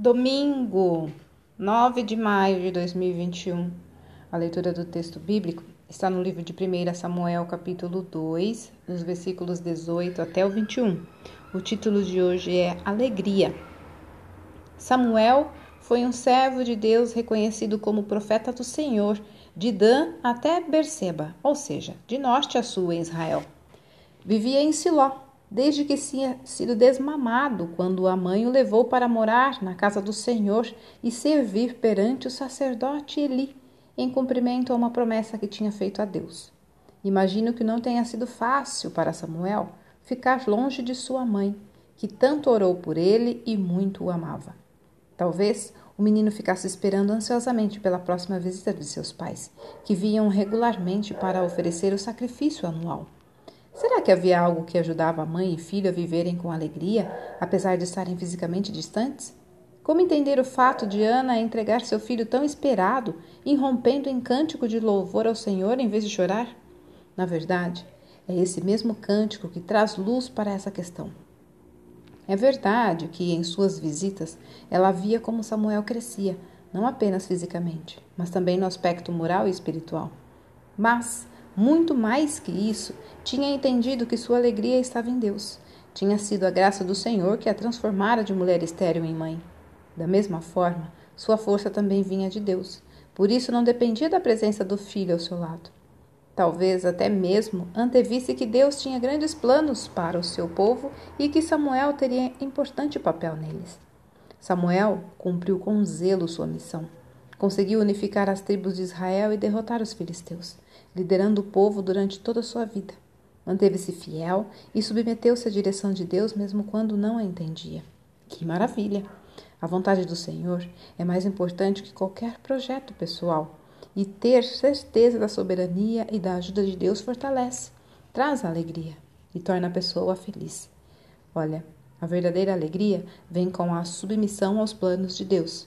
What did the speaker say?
Domingo, 9 de maio de 2021. A leitura do texto bíblico está no livro de 1 Samuel, capítulo 2, nos versículos 18 até o 21. O título de hoje é Alegria. Samuel foi um servo de Deus reconhecido como profeta do Senhor, de Dan até Berseba, ou seja, de norte a sul em Israel. Vivia em Siló, desde que tinha sido desmamado, quando a mãe o levou para morar na casa do Senhor e servir perante o sacerdote Eli, em cumprimento a uma promessa que tinha feito a Deus. Imagino que não tenha sido fácil para Samuel ficar longe de sua mãe, que tanto orou por ele e muito o amava. Talvez o menino ficasse esperando ansiosamente pela próxima visita de seus pais, que vinham regularmente para oferecer o sacrifício anual. Será que havia algo que ajudava a mãe e filho a viverem com alegria, apesar de estarem fisicamente distantes? Como entender o fato de Ana entregar seu filho tão esperado, irrompendo em cântico de louvor ao Senhor em vez de chorar? Na verdade, é esse mesmo cântico que traz luz para essa questão. É verdade que em suas visitas ela via como Samuel crescia, não apenas fisicamente, mas também no aspecto moral e espiritual. Mas muito mais que isso, tinha entendido que sua alegria estava em Deus. Tinha sido a graça do Senhor que a transformara de mulher estéril em mãe. Da mesma forma, sua força também vinha de Deus. Por isso não dependia da presença do filho ao seu lado. Talvez até mesmo antevisse que Deus tinha grandes planos para o seu povo e que Samuel teria importante papel neles. Samuel cumpriu com zelo sua missão. Conseguiu unificar as tribos de Israel e derrotar os filisteus, liderando o povo durante toda a sua vida. Manteve-se fiel e submeteu-se à direção de Deus mesmo quando não a entendia. Que maravilha! A vontade do Senhor é mais importante que qualquer projeto pessoal. E ter certeza da soberania e da ajuda de Deus fortalece, traz alegria e torna a pessoa feliz. Olha, a verdadeira alegria vem com a submissão aos planos de Deus.